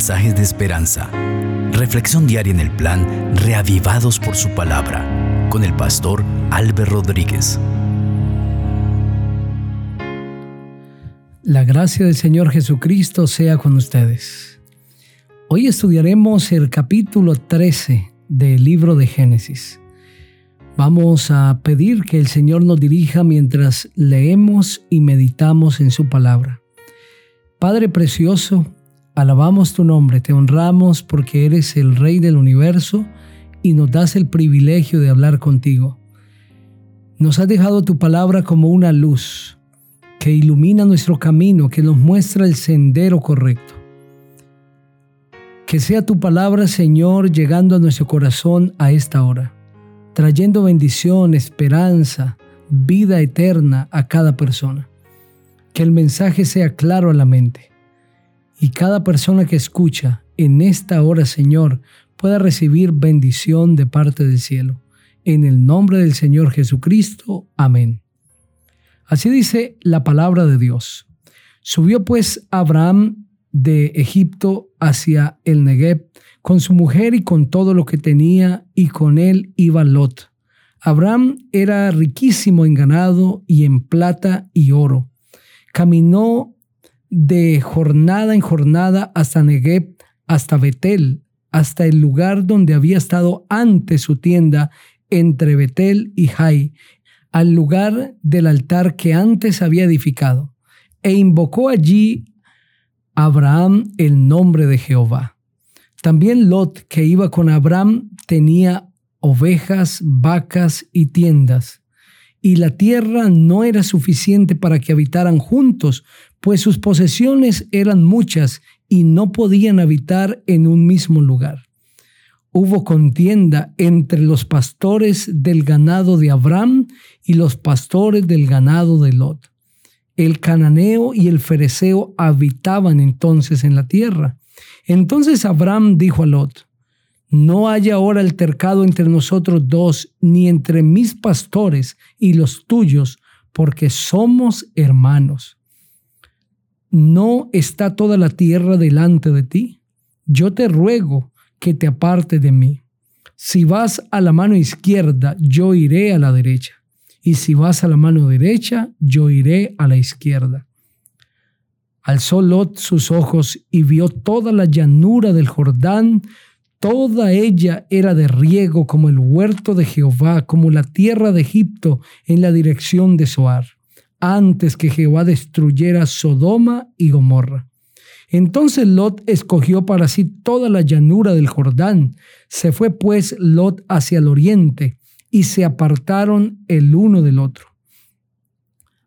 mensajes de esperanza. Reflexión diaria en el plan Reavivados por su palabra con el pastor Álvaro Rodríguez. La gracia del Señor Jesucristo sea con ustedes. Hoy estudiaremos el capítulo 13 del libro de Génesis. Vamos a pedir que el Señor nos dirija mientras leemos y meditamos en su palabra. Padre precioso, alabamos tu nombre, te honramos porque eres el Rey del universo y nos das el privilegio de hablar contigo. Nos has dejado tu palabra como una luz que ilumina nuestro camino, que nos muestra el sendero correcto. Que sea tu palabra, Señor, llegando a nuestro corazón a esta hora, trayendo bendición, esperanza, vida eterna a cada persona. Que el mensaje sea claro a la mente y cada persona que escucha en esta hora, Señor, pueda recibir bendición de parte del cielo. En el nombre del Señor Jesucristo. Amén. Así dice la palabra de Dios. Subió pues Abraham de Egipto hacia el Negev con su mujer y con todo lo que tenía, y con él iba Lot. Abraham era riquísimo en ganado y en plata y oro. Caminó de jornada en jornada hasta Negev, hasta Betel, hasta el lugar donde había estado antes su tienda entre Betel y Jai, al lugar del altar que antes había edificado, e invocó allí Abraham el nombre de Jehová. También Lot, que iba con Abraham, tenía ovejas, vacas y tiendas, y la tierra no era suficiente para que habitaran juntos, pues sus posesiones eran muchas y no podían habitar en un mismo lugar. Hubo contienda entre los pastores del ganado de Abraham y los pastores del ganado de Lot. El cananeo y el fereceo habitaban entonces en la tierra. Entonces Abraham dijo a Lot, no haya ahora altercado entre nosotros dos, ni entre mis pastores y los tuyos, porque somos hermanos. ¿No está toda la tierra delante de ti? Yo te ruego que te aparte de mí. Si vas a la mano izquierda, yo iré a la derecha. Y si vas a la mano derecha, yo iré a la izquierda. Alzó Lot sus ojos y vio toda la llanura del Jordán, toda ella era de riego como el huerto de Jehová, como la tierra de Egipto en la dirección de Soar antes que Jehová destruyera Sodoma y Gomorra. Entonces Lot escogió para sí toda la llanura del Jordán. Se fue pues Lot hacia el oriente y se apartaron el uno del otro.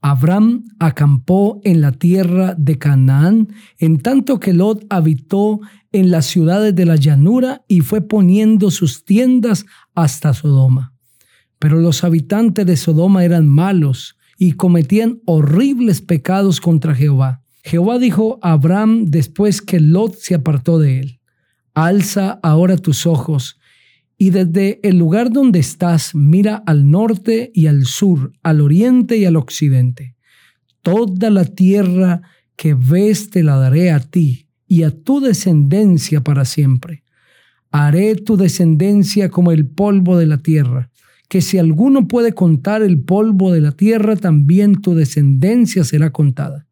Abraham acampó en la tierra de Canaán, en tanto que Lot habitó en las ciudades de la llanura y fue poniendo sus tiendas hasta Sodoma. Pero los habitantes de Sodoma eran malos, y cometían horribles pecados contra Jehová. Jehová dijo a Abraham después que Lot se apartó de él, alza ahora tus ojos y desde el lugar donde estás mira al norte y al sur, al oriente y al occidente. Toda la tierra que ves te la daré a ti y a tu descendencia para siempre. Haré tu descendencia como el polvo de la tierra que si alguno puede contar el polvo de la tierra, también tu descendencia será contada.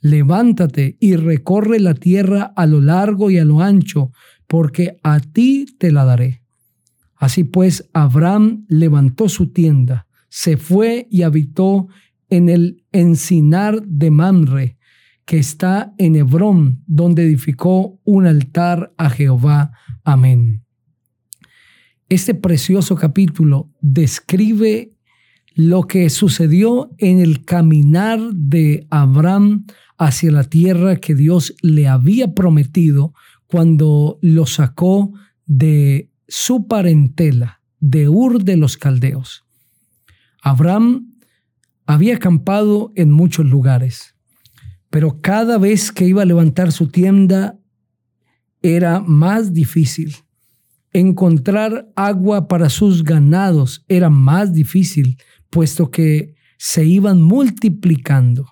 Levántate y recorre la tierra a lo largo y a lo ancho, porque a ti te la daré. Así pues, Abraham levantó su tienda, se fue y habitó en el encinar de Mamre, que está en Hebrón, donde edificó un altar a Jehová. Amén. Este precioso capítulo describe lo que sucedió en el caminar de Abraham hacia la tierra que Dios le había prometido cuando lo sacó de su parentela, de Ur de los Caldeos. Abraham había acampado en muchos lugares, pero cada vez que iba a levantar su tienda era más difícil Encontrar agua para sus ganados era más difícil, puesto que se iban multiplicando.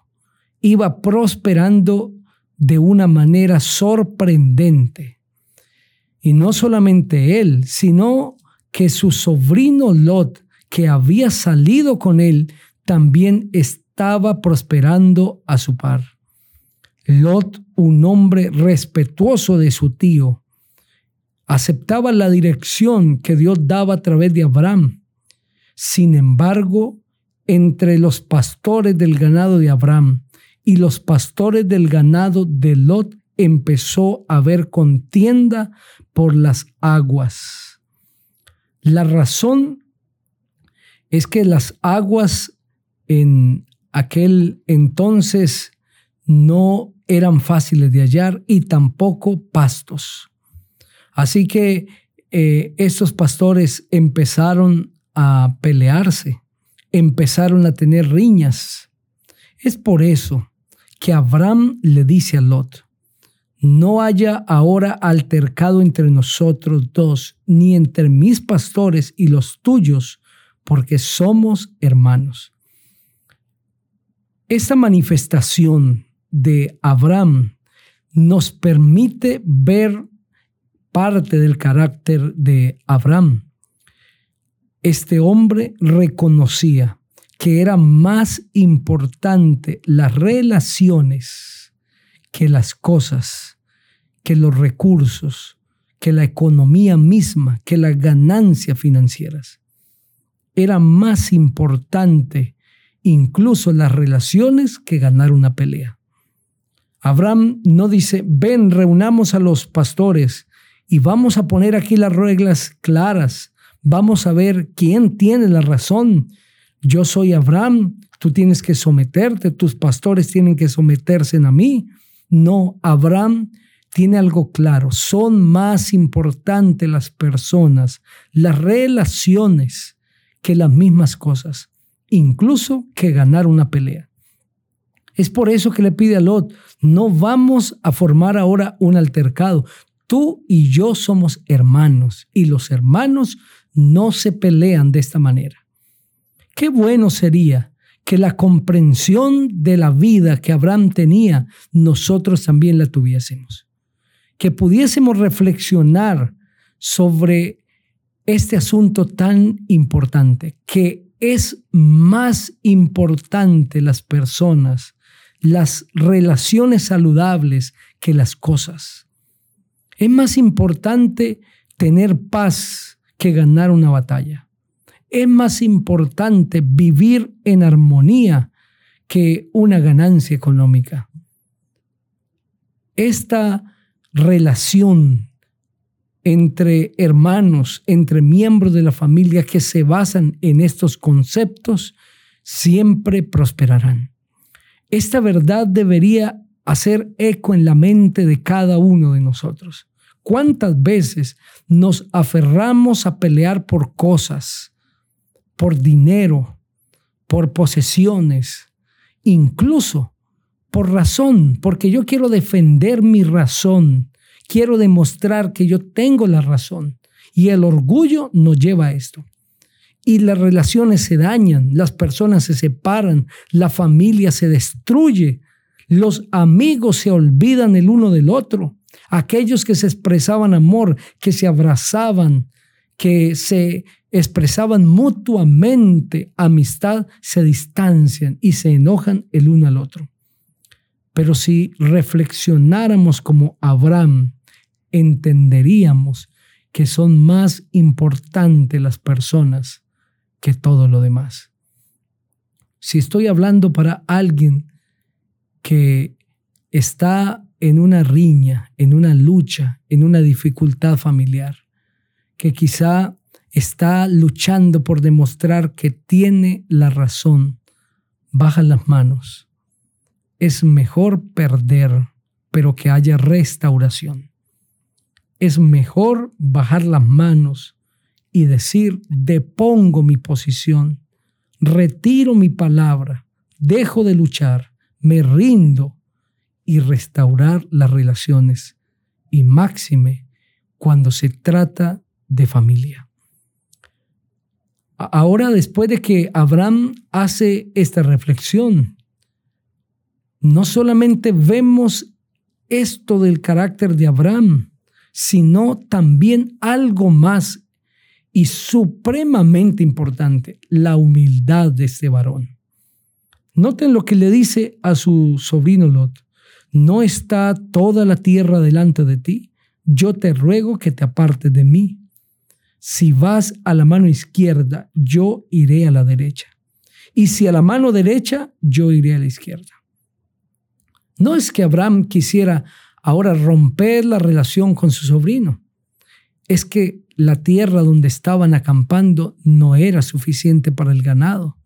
Iba prosperando de una manera sorprendente. Y no solamente él, sino que su sobrino Lot, que había salido con él, también estaba prosperando a su par. Lot, un hombre respetuoso de su tío, aceptaba la dirección que Dios daba a través de Abraham. Sin embargo, entre los pastores del ganado de Abraham y los pastores del ganado de Lot empezó a haber contienda por las aguas. La razón es que las aguas en aquel entonces no eran fáciles de hallar y tampoco pastos. Así que eh, estos pastores empezaron a pelearse, empezaron a tener riñas. Es por eso que Abraham le dice a Lot, no haya ahora altercado entre nosotros dos, ni entre mis pastores y los tuyos, porque somos hermanos. Esta manifestación de Abraham nos permite ver parte del carácter de Abraham. Este hombre reconocía que era más importante las relaciones que las cosas, que los recursos, que la economía misma, que las ganancias financieras. Era más importante incluso las relaciones que ganar una pelea. Abraham no dice, ven, reunamos a los pastores y vamos a poner aquí las reglas claras, vamos a ver quién tiene la razón yo soy Abraham, tú tienes que someterte, tus pastores tienen que someterse a mí. No, Abraham tiene algo claro, son más importantes las personas, las relaciones que las mismas cosas, incluso que ganar una pelea. Es por eso que le pide a Lot, no vamos a formar ahora un altercado. Tú y yo somos hermanos y los hermanos no se pelean de esta manera. Qué bueno sería que la comprensión de la vida que Abraham tenía, nosotros también la tuviésemos. Que pudiésemos reflexionar sobre este asunto tan importante, que es más importante las personas, las relaciones saludables que las cosas. Es más importante tener paz que ganar una batalla. Es más importante vivir en armonía que una ganancia económica. Esta relación entre hermanos, entre miembros de la familia que se basan en estos conceptos, siempre prosperarán. Esta verdad debería hacer eco en la mente de cada uno de nosotros. ¿Cuántas veces nos aferramos a pelear por cosas, por dinero, por posesiones, incluso por razón, porque yo quiero defender mi razón, quiero demostrar que yo tengo la razón. Y el orgullo nos lleva a esto. Y las relaciones se dañan, las personas se separan, la familia se destruye, los amigos se olvidan el uno del otro, aquellos que se expresaban amor, que se abrazaban, que se expresaban mutuamente amistad, se distancian y se enojan el uno al otro. Pero si reflexionáramos como Abraham, entenderíamos que son más importantes las personas que todo lo demás. Si estoy hablando para alguien que está en una riña, en una lucha, en una dificultad familiar, que quizá está luchando por demostrar que tiene la razón, baja las manos. Es mejor perder, pero que haya restauración. Es mejor bajar las manos y decir, depongo mi posición, retiro mi palabra, dejo de luchar, me rindo y restaurar las relaciones, y máxime cuando se trata de familia. Ahora, después de que Abraham hace esta reflexión, no solamente vemos esto del carácter de Abraham, sino también algo más y supremamente importante, la humildad de este varón. Noten lo que le dice a su sobrino Lot. ¿No está toda la tierra delante de ti? Yo te ruego que te apartes de mí. Si vas a la mano izquierda, yo iré a la derecha. Y si a la mano derecha, yo iré a la izquierda. No es que Abraham quisiera ahora romper la relación con su sobrino. Es que la tierra donde estaban acampando no era suficiente para el ganado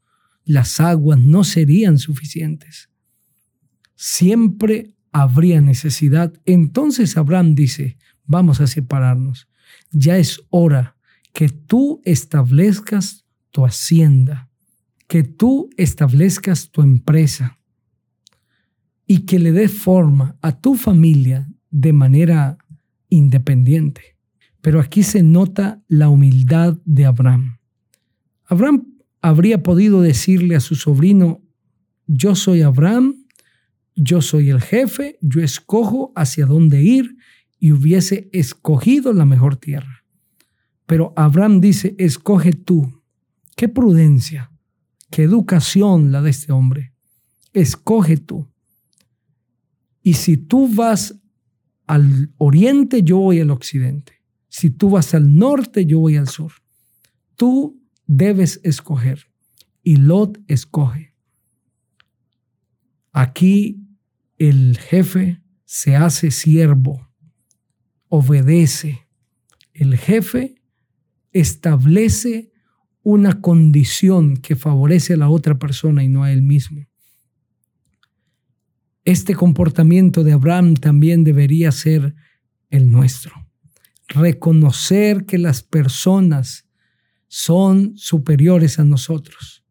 las aguas no serían suficientes. Siempre habría necesidad. Entonces Abraham dice, vamos a separarnos. Ya es hora que tú establezcas tu hacienda, que tú establezcas tu empresa y que le des forma a tu familia de manera independiente. Pero aquí se nota la humildad de Abraham. Abraham habría podido decirle a su sobrino, yo soy Abraham, yo soy el jefe, yo escojo hacia dónde ir y hubiese escogido la mejor tierra. Pero Abraham dice, escoge tú. Qué prudencia, qué educación la de este hombre. Escoge tú. Y si tú vas al oriente, yo voy al occidente. Si tú vas al norte, yo voy al sur. Tú debes escoger. Y Lot escoge. Aquí el jefe se hace siervo, obedece. El jefe establece una condición que favorece a la otra persona y no a él mismo. Este comportamiento de Abraham también debería ser el nuestro. Reconocer que las personas son superiores a nosotros.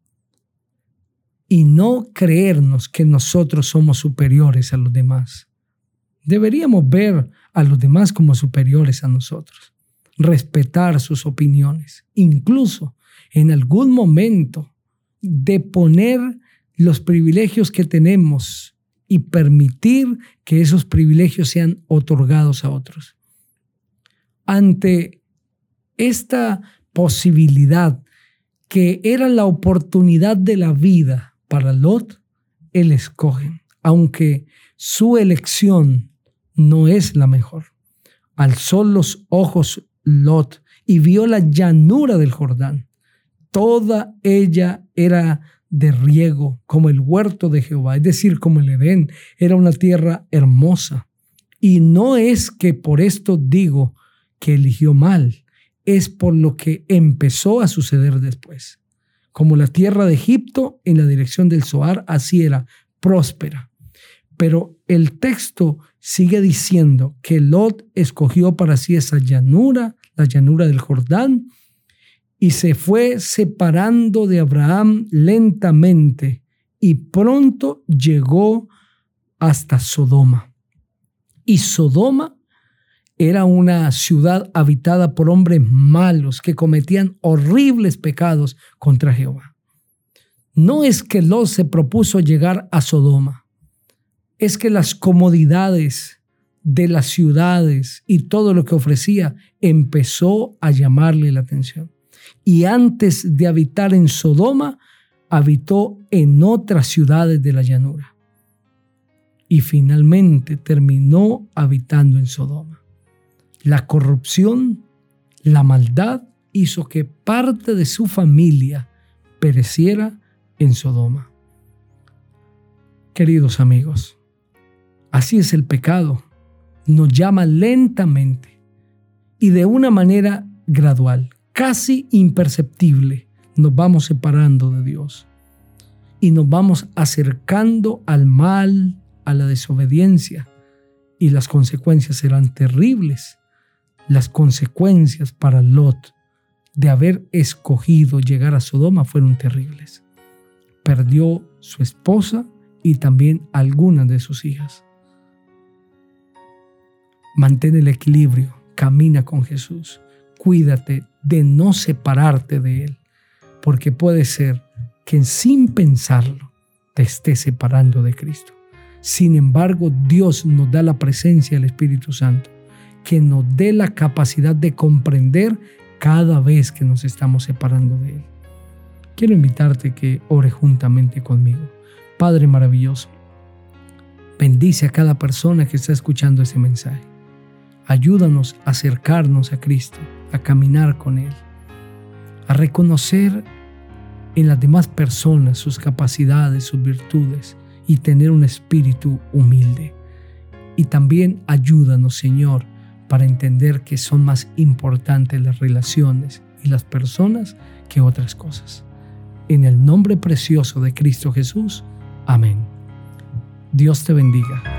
Y no creernos que nosotros somos superiores a los demás. Deberíamos ver a los demás como superiores a nosotros, respetar sus opiniones, incluso en algún momento de poner los privilegios que tenemos y permitir que esos privilegios sean otorgados a otros. Ante esta posibilidad que era la oportunidad de la vida para Lot, él escoge, aunque su elección no es la mejor. Alzó los ojos Y vio la llanura del Jordán. Toda ella era de riego, como el huerto de Jehová, es decir, como el Edén, era una tierra hermosa. Y no es que por esto digo que eligió mal, es por lo que empezó a suceder después. Como la tierra de Egipto en la dirección del Zoar, así era, próspera. Pero el texto sigue diciendo que Lot escogió para sí esa llanura, la llanura del Jordán, y se fue separando de Abraham lentamente y pronto llegó hasta Sodoma. Y Sodoma era una ciudad habitada por hombres malos que cometían horribles pecados contra Jehová. No es que Lot se propuso llegar a Sodoma, es que las comodidades de las ciudades y todo lo que ofrecía empezó a llamarle la atención. Y antes de habitar en Sodoma, habitó en otras ciudades de la llanura. Y finalmente terminó habitando en Sodoma. La corrupción, la maldad hizo que parte de su familia pereciera en Sodoma. Queridos amigos, así es el pecado. Nos llama lentamente y de una manera gradual, casi imperceptible, nos vamos separando de Dios y nos vamos acercando al mal, a la desobediencia, y las consecuencias serán terribles las consecuencias para Lot de haber escogido llegar a Sodoma fueron terribles. Perdió su esposa y también algunas de sus hijas. Mantén el equilibrio, camina con Jesús, cuídate de no separarte de Él, porque puede ser que sin pensarlo te esté separando de Cristo. Sin embargo, Dios nos da la presencia del Espíritu Santo, que nos dé la capacidad de comprender cada vez que nos estamos separando de Él. Quiero invitarte que ore juntamente conmigo. Padre maravilloso, bendice a cada persona que está escuchando ese mensaje. Ayúdanos a acercarnos a Cristo, a caminar con Él, a reconocer en las demás personas sus capacidades, sus virtudes y tener un espíritu humilde. Y también ayúdanos, Señor, para entender que son más importantes las relaciones y las personas que otras cosas. En el nombre precioso de Cristo Jesús. Amén. Dios te bendiga.